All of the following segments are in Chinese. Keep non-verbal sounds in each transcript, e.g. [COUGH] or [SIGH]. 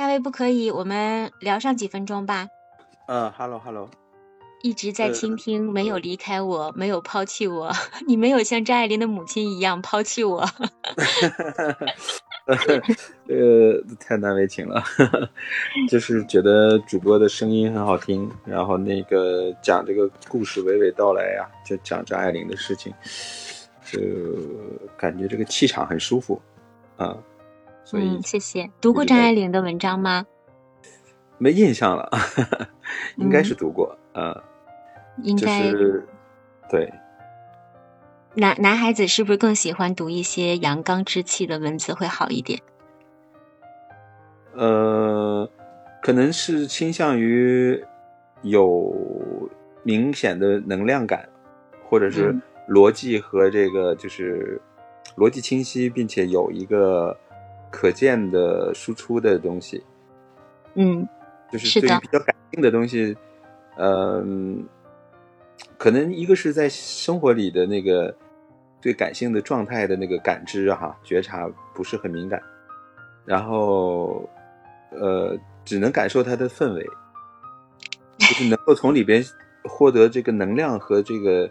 大卫不可以，我们聊上几分钟吧。嗯哈喽哈喽。一直在倾听，没有离开我，没有抛弃我。[LAUGHS] 你没有像张爱玲的母亲一样抛弃我。[LAUGHS] 这个太难为情了，[LAUGHS] 就是觉得主播的声音很好听，然后那个讲这个故事娓娓道来呀，就讲张爱玲的事情，就感觉这个气场很舒服啊。所以谢谢。读过张爱玲的文章吗？没印象了，[LAUGHS] 应该是读过啊。应该对。男男孩子是不是更喜欢读一些阳刚之气的文字会好一点？呃，可能是倾向于有明显的能量感，或者是逻辑和这个就是逻辑清晰，并且有一个可见的输出的东西。嗯，就是对于比较感性的东西，嗯。可能一个是在生活里的那个对感性的状态的那个感知哈觉察不是很敏感，然后呃只能感受它的氛围，就是能够从里边获得这个能量和这个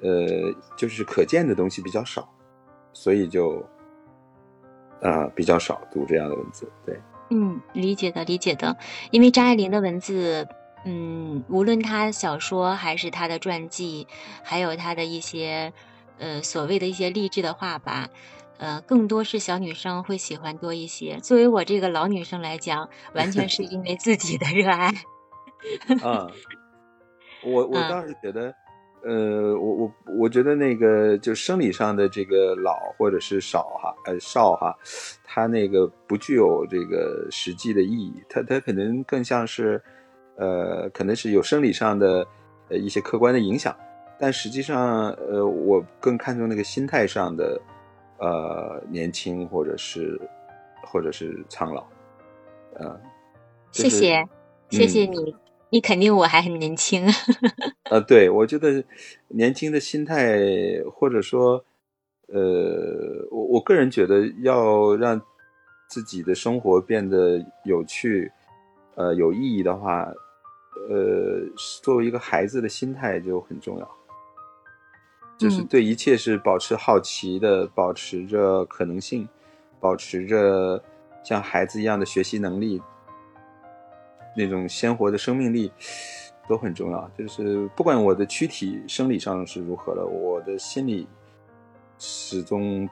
呃就是可见的东西比较少，所以就啊比较少读这样的文字。对，嗯，理解的理解的，因为张爱玲的文字。嗯，无论她小说还是她的传记，还有她的一些呃所谓的一些励志的话吧，呃，更多是小女生会喜欢多一些。作为我这个老女生来讲，完全是因为自己的热爱。[LAUGHS] 啊，我我倒是觉得，呃，我我我觉得那个就生理上的这个老或者是少哈，呃少哈，它那个不具有这个实际的意义，它它可能更像是。呃，可能是有生理上的呃一些客观的影响，但实际上，呃，我更看重那个心态上的呃年轻或者是或者是苍老，呃，谢谢，谢谢你，你肯定我还很年轻。[LAUGHS] 呃，对，我觉得年轻的心态，或者说，呃，我我个人觉得要让自己的生活变得有趣，呃，有意义的话。呃，作为一个孩子的心态就很重要，就是对一切是保持好奇的，保持着可能性，保持着像孩子一样的学习能力，那种鲜活的生命力都很重要。就是不管我的躯体生理上是如何了，我的心理始终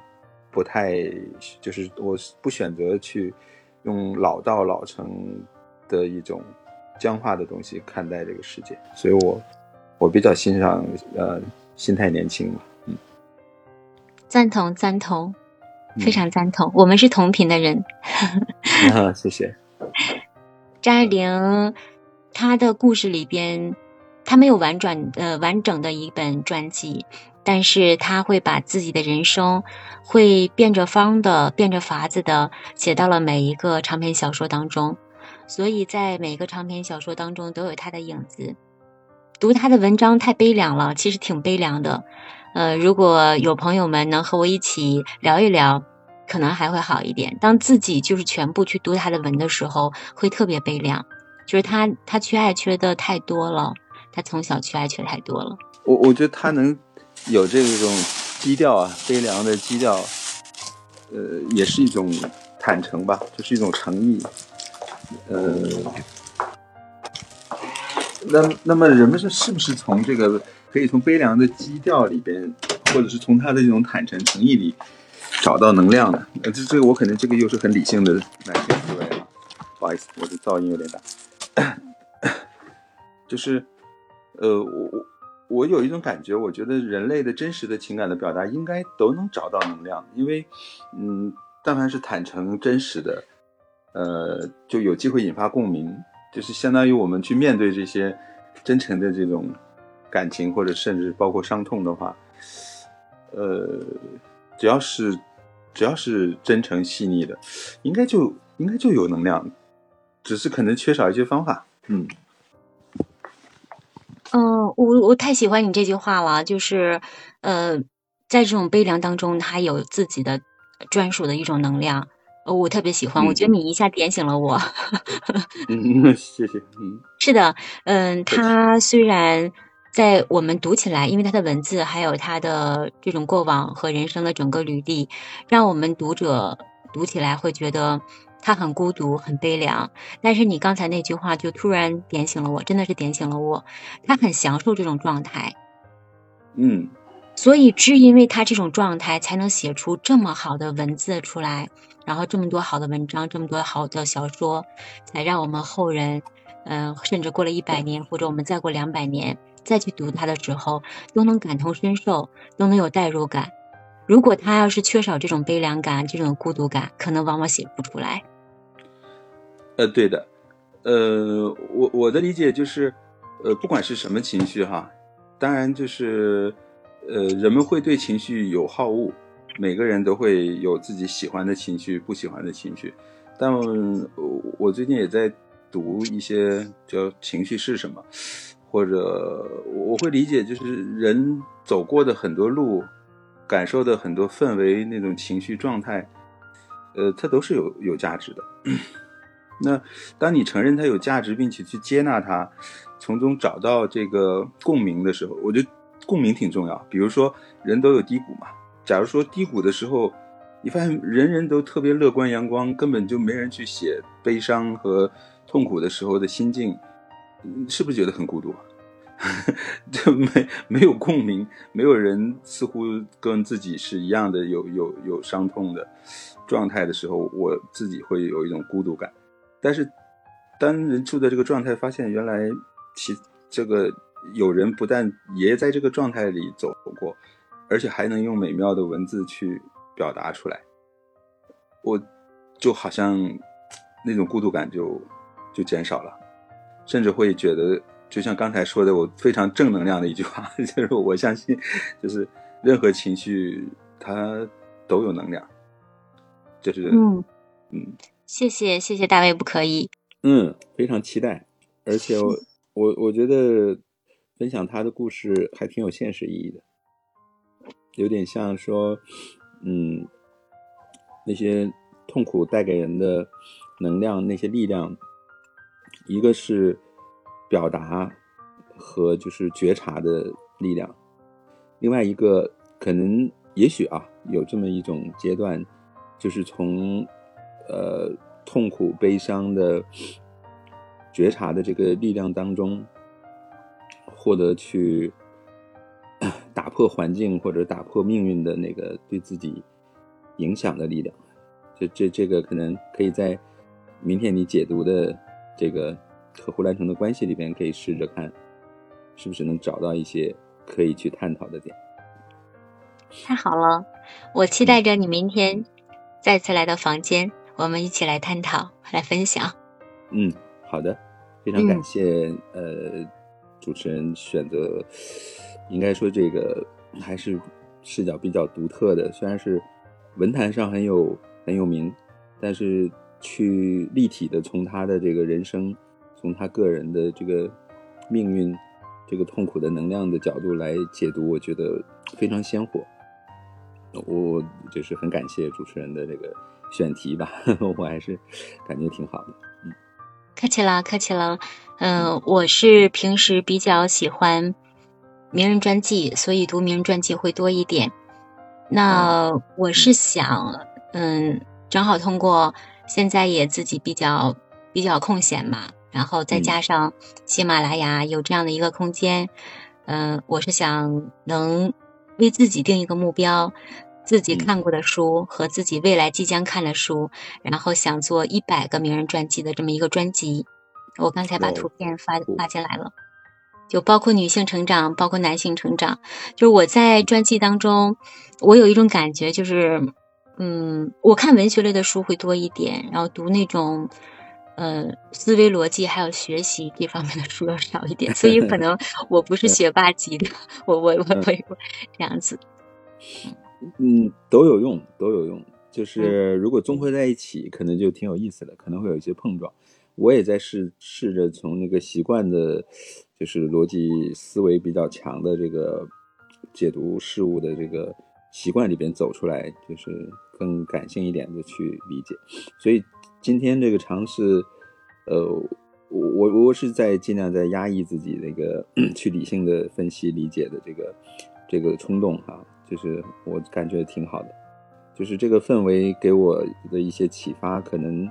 不太，就是我不选择去用老道老成的一种。僵化的东西看待这个世界，所以我我比较欣赏呃心态年轻嘛，嗯，赞同赞同，非常赞同，我们是同频的人，[LAUGHS] 啊谢谢。张爱玲她的故事里边，她没有完转呃完整的一本传记，但是她会把自己的人生会变着方的变着法子的写到了每一个长篇小说当中。所以在每个长篇小说当中都有他的影子。读他的文章太悲凉了，其实挺悲凉的。呃，如果有朋友们能和我一起聊一聊，可能还会好一点。当自己就是全部去读他的文的时候，会特别悲凉。就是他他缺爱缺的太多了，他从小缺爱缺太多了。我我觉得他能有这种基调啊，悲凉的基调，呃，也是一种坦诚吧，就是一种诚意。呃，那那么人们是是不是从这个可以从悲凉的基调里边，或者是从他的这种坦诚诚意里找到能量的？这这个我可能这个又是很理性的男性思维了，不好意思，我的噪音有点大。就是呃，我我我有一种感觉，我觉得人类的真实的情感的表达应该都能找到能量，因为嗯，但凡是坦诚真实的。呃，就有机会引发共鸣，就是相当于我们去面对这些真诚的这种感情，或者甚至包括伤痛的话，呃，只要是只要是真诚细腻的，应该就应该就有能量，只是可能缺少一些方法。嗯，嗯，我我太喜欢你这句话了，就是呃，在这种悲凉当中，他有自己的专属的一种能量。呃，我特别喜欢，我觉得你一下点醒了我。嗯，谢谢。嗯，是的，嗯，他虽然在我们读起来，因为他的文字还有他的这种过往和人生的整个履历，让我们读者读起来会觉得他很孤独、很悲凉。但是你刚才那句话就突然点醒了我，真的是点醒了我。他很享受这种状态。嗯。所以，只因为他这种状态，才能写出这么好的文字出来，然后这么多好的文章，这么多好的小说，才让我们后人，嗯，甚至过了一百年，或者我们再过两百年，再去读他的时候，都能感同身受，都能有代入感。如果他要是缺少这种悲凉感、这种孤独感，可能往往写不出来。呃，对的，呃，我我的理解就是，呃，不管是什么情绪哈，当然就是。呃，人们会对情绪有好恶，每个人都会有自己喜欢的情绪、不喜欢的情绪。但我最近也在读一些叫“情绪是什么”，或者我会理解，就是人走过的很多路，感受的很多氛围，那种情绪状态，呃，它都是有有价值的。[CLEARS THROAT] 那当你承认它有价值，并且去接纳它，从中找到这个共鸣的时候，我觉得。共鸣挺重要，比如说人都有低谷嘛。假如说低谷的时候，你发现人人都特别乐观阳光，根本就没人去写悲伤和痛苦的时候的心境，是不是觉得很孤独？[LAUGHS] 就没没有共鸣，没有人似乎跟自己是一样的有有有伤痛的状态的时候，我自己会有一种孤独感。但是当人处在这个状态，发现原来其这个。有人不但也在这个状态里走过，而且还能用美妙的文字去表达出来，我就好像那种孤独感就就减少了，甚至会觉得，就像刚才说的，我非常正能量的一句话，[LAUGHS] 就是我相信，就是任何情绪它都有能量，就是嗯嗯，谢谢谢谢大卫，不可以，嗯，非常期待，而且我 [LAUGHS] 我我觉得。分享他的故事还挺有现实意义的，有点像说，嗯，那些痛苦带给人的能量，那些力量，一个是表达和就是觉察的力量，另外一个可能也许啊有这么一种阶段，就是从呃痛苦悲伤的觉察的这个力量当中。获得去 [COUGHS] 打破环境或者打破命运的那个对自己影响的力量，这这这个可能可以在明天你解读的这个和胡兰成的关系里边，可以试着看是不是能找到一些可以去探讨的点。太好了，我期待着你明天再次来到房间，我们一起来探讨、来分享。嗯，好的，非常感谢，呃。主持人选择，应该说这个还是视角比较独特的。虽然是文坛上很有很有名，但是去立体的从他的这个人生，从他个人的这个命运、这个痛苦的能量的角度来解读，我觉得非常鲜活。我就是很感谢主持人的这个选题吧，[LAUGHS] 我还是感觉挺好的。嗯客气了，客气了。嗯，我是平时比较喜欢名人传记，所以读名人传记会多一点。那我是想，嗯，正好通过现在也自己比较比较空闲嘛，然后再加上喜马拉雅有这样的一个空间，嗯，我是想能为自己定一个目标。自己看过的书和自己未来即将看的书，然后想做一百个名人传记的这么一个专辑。我刚才把图片发发进来了，就包括女性成长，包括男性成长。就是我在传记当中，我有一种感觉，就是嗯，我看文学类的书会多一点，然后读那种呃思维逻辑还有学习这方面的书要少一点。所以可能我不是学霸级的，我我我我这样子。嗯，都有用，都有用。就是如果综合在一起，可能就挺有意思的，可能会有一些碰撞。我也在试试着从那个习惯的，就是逻辑思维比较强的这个解读事物的这个习惯里边走出来，就是更感性一点的去理解。所以今天这个尝试，呃，我我我是在尽量在压抑自己那个去理性的分析理解的这个这个冲动哈，就是我感觉挺好的，就是这个氛围给我的一些启发，可能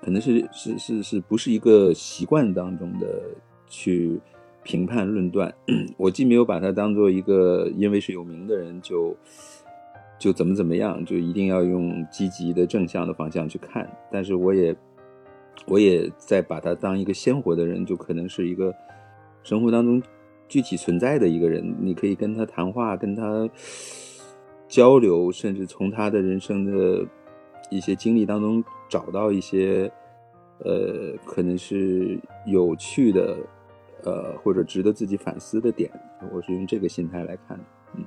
可能是是是是不是一个习惯当中的去。评判论断，[CLEARS THROAT] 我既没有把它当做一个因为是有名的人就就怎么怎么样，就一定要用积极的正向的方向去看，但是我也我也在把他当一个鲜活的人，就可能是一个生活当中具体存在的一个人，你可以跟他谈话，跟他交流，甚至从他的人生的一些经历当中找到一些呃，可能是有趣的。呃，或者值得自己反思的点，我是用这个心态来看的。嗯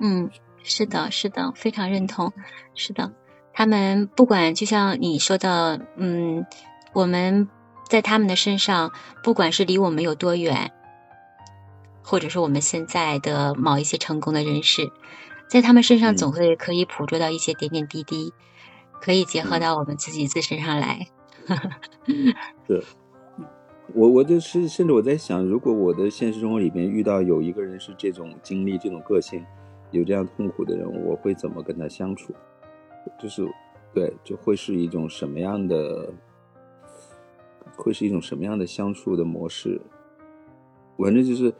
嗯，是的，是的，非常认同。是的，他们不管就像你说的，嗯，我们在他们的身上，不管是离我们有多远，或者说我们现在的某一些成功的人士，在他们身上总会可以捕捉到一些点点滴滴，可以结合到我们自己自身上来。[LAUGHS] [LAUGHS] 是。我我就是甚至我在想，如果我的现实生活里边遇到有一个人是这种经历、这种个性，有这样痛苦的人，我会怎么跟他相处？就是，对，就会是一种什么样的，会是一种什么样的相处的模式？反正就是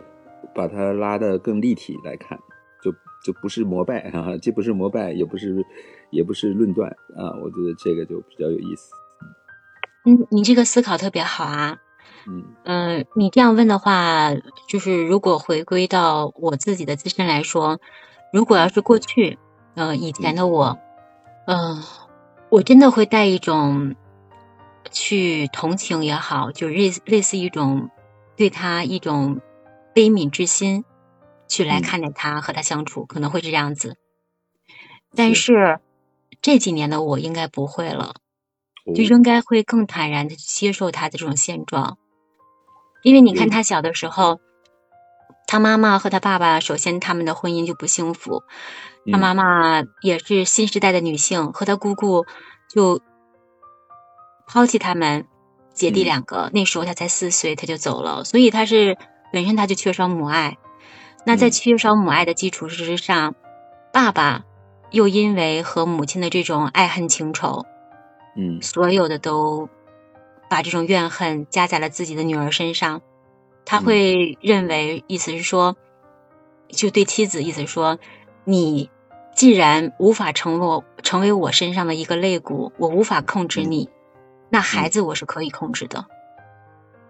把它拉得更立体来看，就就不是膜拜啊，既不是膜拜，也不是也不是论断啊，我觉得这个就比较有意思。嗯，你这个思考特别好啊。嗯你这样问的话，就是如果回归到我自己的自身来说，如果要是过去，呃，以前的我，嗯，我真的会带一种去同情也好，就类类似一种对他一种悲悯之心去来看待他和他相处，可能会是这样子。但是这几年的我应该不会了，就应该会更坦然的接受他的这种现状。因为你看他小的时候，他妈妈和他爸爸，首先他们的婚姻就不幸福。他妈妈也是新时代的女性，和他姑姑就抛弃他们姐弟两个。那时候他才四岁，他就走了，所以他是本身他就缺少母爱。那在缺少母爱的基础之上，爸爸又因为和母亲的这种爱恨情仇，嗯，所有的都。把这种怨恨加在了自己的女儿身上，他会认为，意思是说，就对妻子意思是说，你既然无法成为成为我身上的一个肋骨，我无法控制你，那孩子我是可以控制的。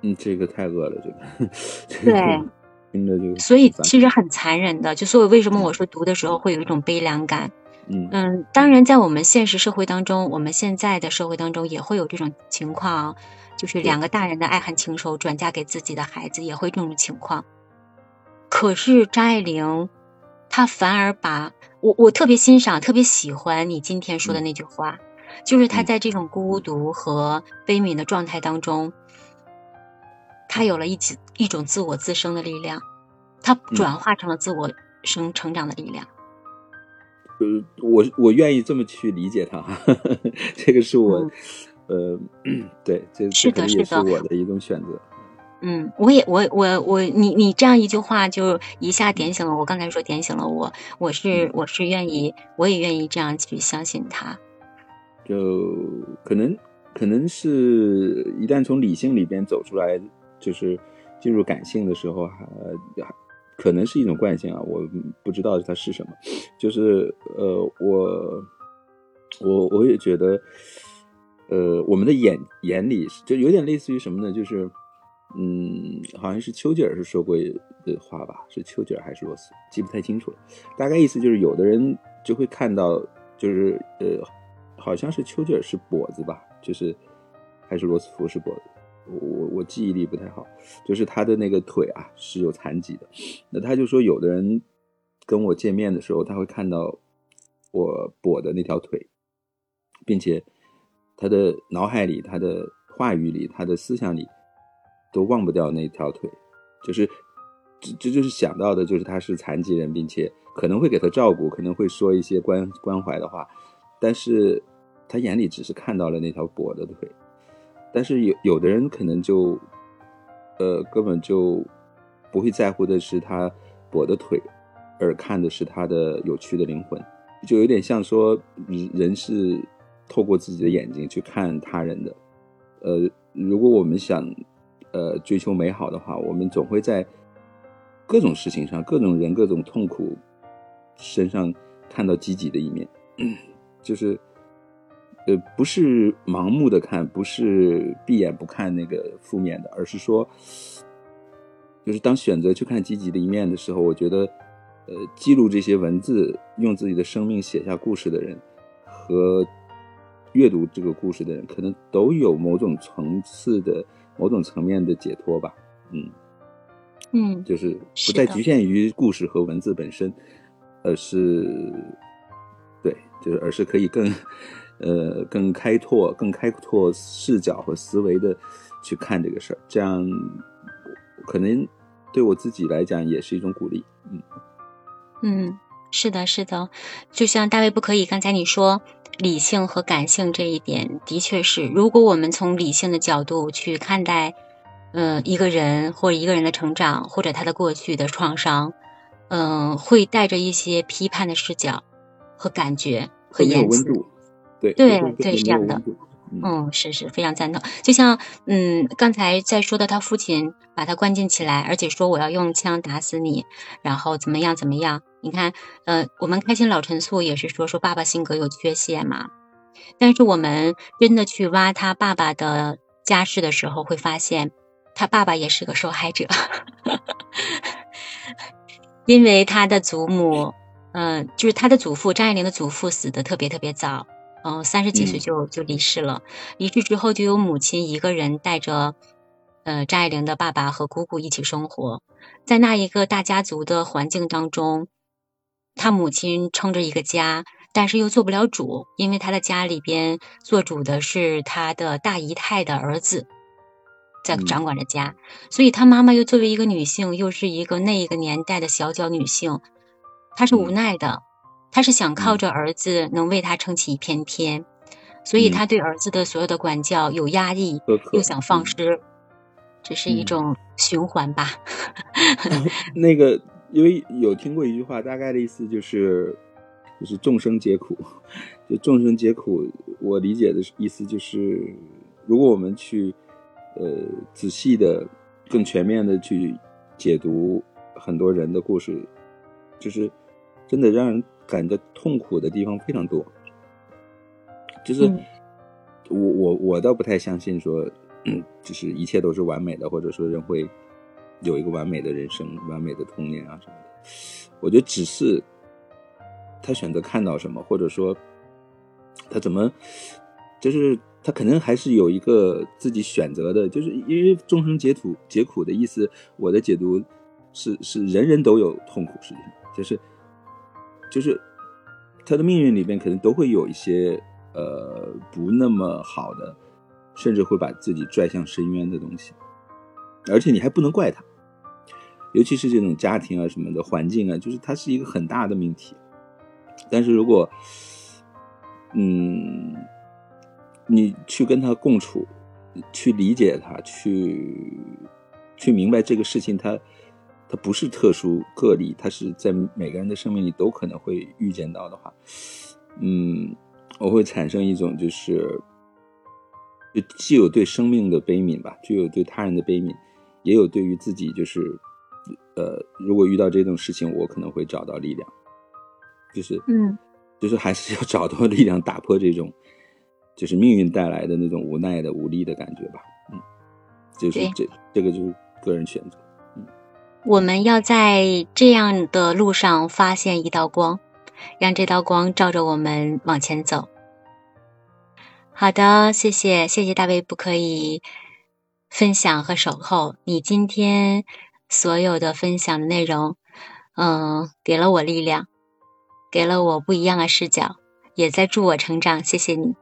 嗯，这个太恶了，这个。[LAUGHS] 对，听着就。所以其实很残忍的，就所以为什么我说读的时候会有一种悲凉感。嗯当然，在我们现实社会当中，我们现在的社会当中也会有这种情况，就是两个大人的爱恨情仇转嫁给自己的孩子，也会这种情况。可是张爱玲，她反而把我我特别欣赏、特别喜欢你今天说的那句话，就是她在这种孤独和悲悯的状态当中，她有了一起一种自我自生的力量，她转化成了自我生成长的力量。呃，我我愿意这么去理解他，[LAUGHS] 这个是我，呃，对，这是的，是的，我的一种选择。[LAUGHS] 嗯，我也，我我我，你你这样一句话，就一下点醒了我。刚才说点醒了我，我是我是愿意，我也愿意这样去相信他。就可能可能是一旦从理性里边走出来，就是进入感性的时候，还。可能是一种惯性啊，我不知道它是什么。就是呃，我我我也觉得，呃，我们的眼眼里就有点类似于什么呢？就是嗯，好像是丘吉尔是说过的话吧？是丘吉尔还是罗斯？记不太清楚了。大概意思就是，有的人就会看到，就是呃，好像是丘吉尔是跛子吧？就是还是罗斯福是跛子。我我记忆力不太好，就是他的那个腿啊是有残疾的，那他就说有的人跟我见面的时候，他会看到我跛的那条腿，并且他的脑海里、他的话语里、他的思想里都忘不掉那条腿，就是这这就是想到的，就是他是残疾人，并且可能会给他照顾，可能会说一些关关怀的话，但是他眼里只是看到了那条跛的腿，但是有有的人可能就，呃，根本就不会在乎的是他跛的腿，而看的是他的有趣的灵魂，就有点像说人是透过自己的眼睛去看他人的，呃，如果我们想。呃，追求美好的话，我们总会在各种事情上、各种人、各种痛苦身上看到积极的一面。[CLEARS THROAT] 就是呃，不是盲目的看，不是闭眼不看那个负面的，而是说，就是当选择去看积极的一面的时候，我觉得，呃，记录这些文字，用自己的生命写下故事的人，和阅读这个故事的人，可能都有某种层次的。某种层面的解脱吧，嗯。嗯，就是不再局限于故事和文字本身，而是对，就是而是可以更 [LAUGHS] 呃更开拓、更开拓视角和思维的去看这个事儿，这样可能对我自己来讲也是一种鼓励，嗯。嗯，是的，是的，就像大卫不可以，刚才你说。理性和感性这一点的确是，如果我们从理性的角度去看待，嗯，一个人或者一个人的成长或者他的过去的创伤，嗯，会带着一些批判的视角和感觉和言辞，对对对，是这样的。嗯，是是非常赞同。就像嗯，刚才在说的，他父亲把他关进起来，而且说我要用枪打死你，然后怎么样怎么样？你看，呃，我们开心老陈醋也是说说爸爸性格有缺陷嘛。但是我们真的去挖他爸爸的家世的时候，会发现他爸爸也是个受害者，[LAUGHS] 因为他的祖母，嗯，就是他的祖父张爱玲的祖父死的特别特别早。嗯，三十几岁就就离世了。离世之后，就有母亲一个人带着，呃，张爱玲的爸爸和姑姑一起生活在那一个大家族的环境当中。他母亲撑着一个家，但是又做不了主，因为他的家里边做主的是他的大姨太的儿子，在掌管着家。所以，他妈妈又作为一个女性，又是一个那一个年代的小脚女性，她是无奈的。他是想靠着儿子能为他撑起一片天，所以他对儿子的所有的管教有压抑，又想放矢，这是一种循环吧。[LAUGHS] [LAUGHS] 那个，因为有听过一句话，大概的意思就是，就是众生皆苦。就众生皆苦，我理解的意思就是，如果我们去呃仔细的、更全面的去解读很多人的故事，就是真的让人。感觉痛苦的地方非常多，就是我我我倒不太相信说，就是一切都是完美的，或者说人会有一个完美的人生、完美的童年啊什么的。我觉得只是他选择看到什么，或者说他怎么，就是他可能还是有一个自己选择的，就是因为众生皆苦，皆苦的意思，我的解读是是人人都有痛苦，实际上就是。就是他的命运里边可能都会有一些呃不那么好的，甚至会把自己拽向深渊的东西，而且你还不能怪他，尤其是这种家庭啊什么的环境啊，就是它是一个很大的命题。但是如果嗯你去跟他共处，去理解他，去去明白这个事情他。它不是特殊个例，它是在每个人的生命里都可能会遇见到的话，嗯，我会产生一种就是，就既有对生命的悲悯吧，具有对他人的悲悯，也有对于自己就是，呃，如果遇到这种事情，我可能会找到力量，就是，嗯，就是还是要找到力量打破这种，就是命运带来的那种无奈的无力的感觉吧，嗯，就是这这个就是个人选择。我们要在这样的路上发现一道光，让这道光照着我们往前走。好的，谢谢，谢谢大卫，不可以分享和守候你今天所有的分享的内容，嗯，给了我力量，给了我不一样的视角，也在助我成长。谢谢你。